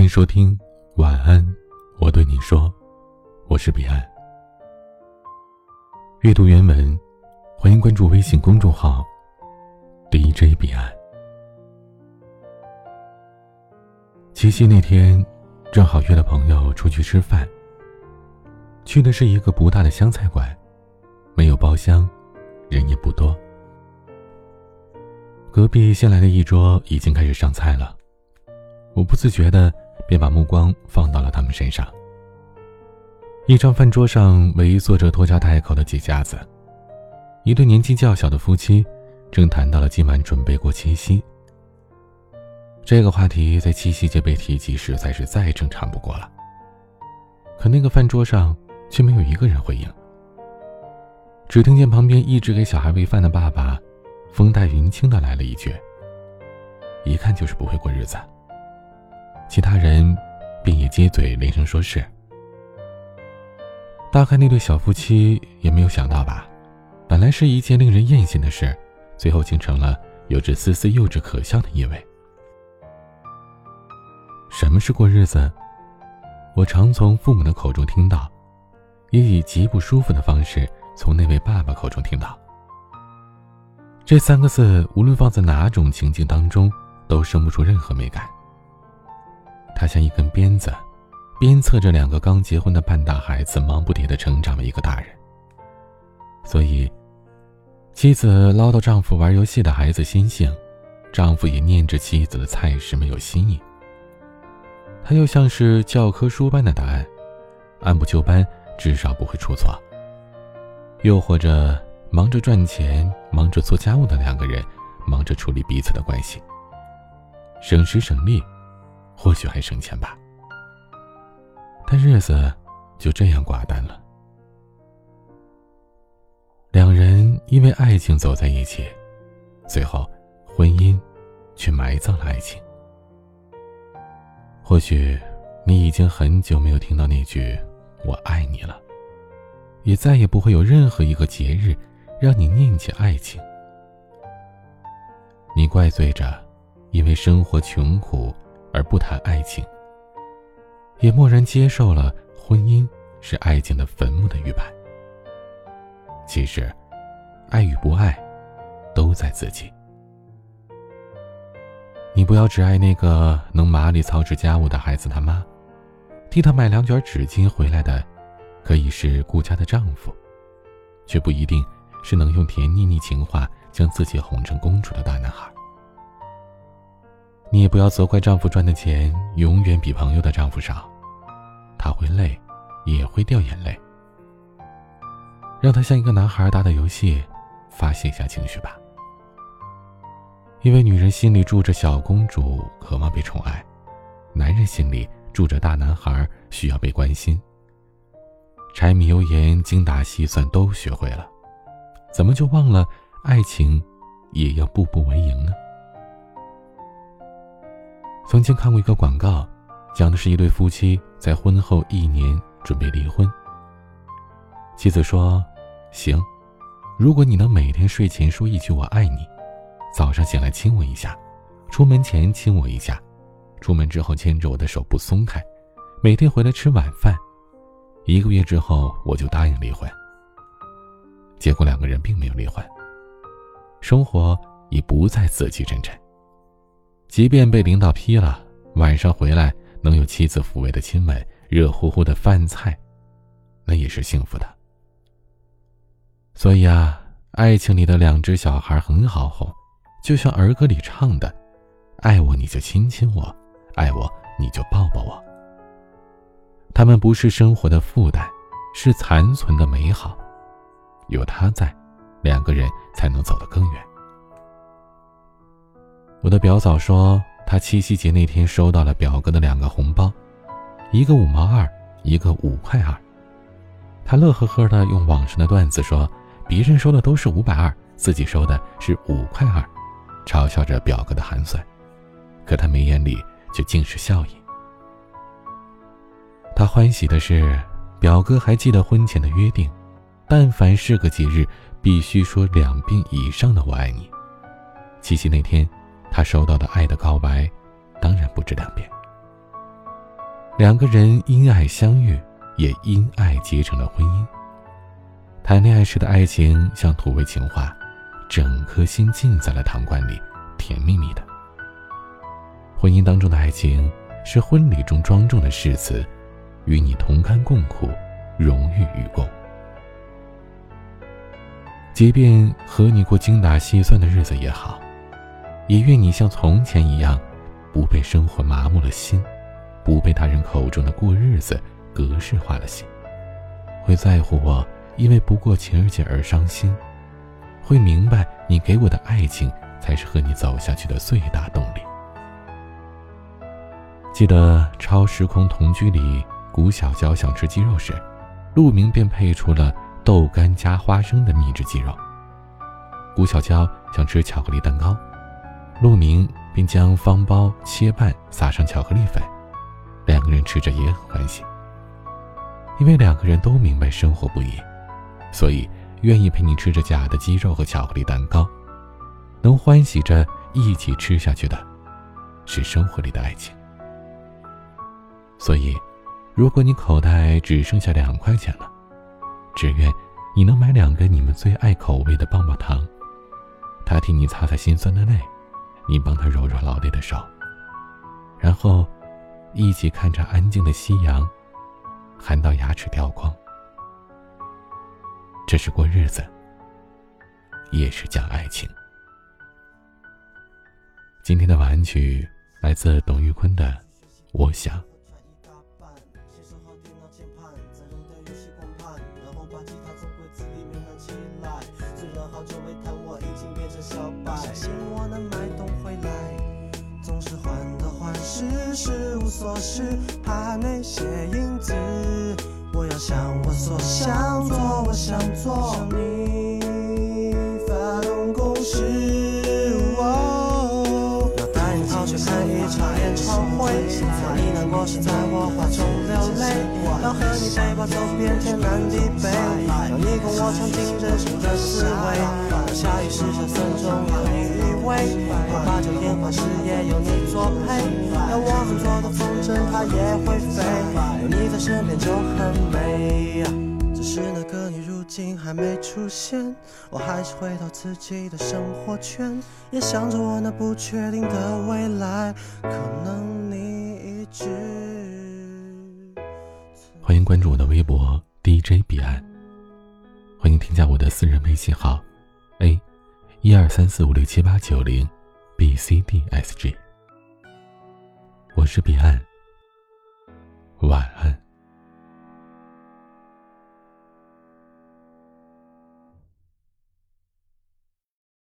欢迎收听晚安，我对你说，我是彼岸。阅读原文，欢迎关注微信公众号 DJ 彼岸。七夕那天，正好约了朋友出去吃饭。去的是一个不大的湘菜馆，没有包厢，人也不多。隔壁新来的一桌已经开始上菜了，我不自觉的便把目光放到了他们身上。一张饭桌上围坐着拖家带口的几家子，一对年纪较小的夫妻正谈到了今晚准备过七夕。这个话题在七夕节被提及，实在是再正常不过了。可那个饭桌上却没有一个人回应，只听见旁边一直给小孩喂饭的爸爸。风淡云轻的来了一句：“一看就是不会过日子。”其他人便也接嘴连声说是。大概那对小夫妻也没有想到吧，本来是一件令人艳羡的事，最后竟成了有着丝丝幼稚可笑的意味。什么是过日子？我常从父母的口中听到，也以极不舒服的方式从那位爸爸口中听到。这三个字，无论放在哪种情境当中，都生不出任何美感。他像一根鞭子，鞭策着两个刚结婚的半大孩子忙不迭的成长为一个大人。所以，妻子唠叨丈夫玩游戏的孩子心性，丈夫也念着妻子的菜式没有新意。他又像是教科书般的答案，按部就班，至少不会出错。又或者。忙着赚钱、忙着做家务的两个人，忙着处理彼此的关系，省时省力，或许还省钱吧。但日子就这样寡淡了。两人因为爱情走在一起，最后婚姻却埋葬了爱情。或许你已经很久没有听到那句“我爱你”了，也再也不会有任何一个节日。让你念起爱情，你怪罪着因为生活穷苦而不谈爱情，也默然接受了婚姻是爱情的坟墓的预判。其实，爱与不爱，都在自己。你不要只爱那个能麻利操持家务的孩子他妈，替他买两卷纸巾回来的，可以是顾家的丈夫，却不一定。是能用甜腻腻情话将自己哄成公主的大男孩。你也不要责怪丈夫赚的钱永远比朋友的丈夫少，他会累，也会掉眼泪。让他像一个男孩打打游戏，发泄一下情绪吧。因为女人心里住着小公主，渴望被宠爱；男人心里住着大男孩，需要被关心。柴米油盐、精打细算都学会了。怎么就忘了爱情也要步步为营呢？曾经看过一个广告，讲的是一对夫妻在婚后一年准备离婚。妻子说：“行，如果你能每天睡前说一句我爱你，早上醒来亲我一下，出门前亲我一下，出门之后牵着我的手不松开，每天回来吃晚饭，一个月之后我就答应离婚。”结果两个人并没有离婚，生活已不再死气沉沉。即便被领导批了，晚上回来能有妻子抚慰的亲吻、热乎乎的饭菜，那也是幸福的。所以啊，爱情里的两只小孩很好哄，就像儿歌里唱的：“爱我你就亲亲我，爱我你就抱抱我。”他们不是生活的负担，是残存的美好。有他在，两个人才能走得更远。我的表嫂说，她七夕节那天收到了表哥的两个红包，一个五毛二，一个五块二。她乐呵呵的用网上的段子说，别人收的都是五百二，自己收的是五块二，嘲笑着表哥的寒酸。可他眉眼里却尽是笑意。他欢喜的是，表哥还记得婚前的约定。但凡是个节日，必须说两遍以上的“我爱你”。七夕那天，他收到的爱的告白，当然不止两遍。两个人因爱相遇，也因爱结成了婚姻。谈恋爱时的爱情像土味情话，整颗心浸在了糖罐里，甜蜜蜜的。婚姻当中的爱情是婚礼中庄重的誓词，与你同甘共苦，荣誉与共。即便和你过精打细算的日子也好，也愿你像从前一样，不被生活麻木了心，不被他人口中的过日子格式化了心，会在乎我。因为不过情人节而伤心，会明白你给我的爱情才是和你走下去的最大动力。记得《超时空同居》里，谷小娇想吃鸡肉时，陆明便配出了豆干加花生的秘制鸡肉。谷小娇想吃巧克力蛋糕，陆明便将方包切半，撒上巧克力粉，两个人吃着也很欢喜，因为两个人都明白生活不易。所以，愿意陪你吃着假的鸡肉和巧克力蛋糕，能欢喜着一起吃下去的，是生活里的爱情。所以，如果你口袋只剩下两块钱了，只愿你能买两个你们最爱口味的棒棒糖，他替你擦擦心酸的泪，你帮他揉揉劳累的手，然后一起看着安静的夕阳，喊到牙齿掉光。这是过日子，也是讲爱情。今天的晚安曲来自董玉坤的《我想》。是无所事，怕那些影子。我要向我所想做，我想做，向你发动攻势。要带你跑去看一场演唱会，当你难过时，在我怀中流泪。要和你背包走遍天南地北，要你跟我尝尽人生的滋味。下雨时小伞中有你依偎，要把酒言欢时也有你作陪。我很做的风筝，它也会飞。有你在身边就很美，只是那个你如今还没出现，我还是回到自己的生活圈，也想着我那不确定的未来，可能你一直。欢迎关注我的微博 DJ 彼岸，欢迎添加我的私人微信号 A 一二三四五六七八九零 B C D S G，我是彼岸，晚安。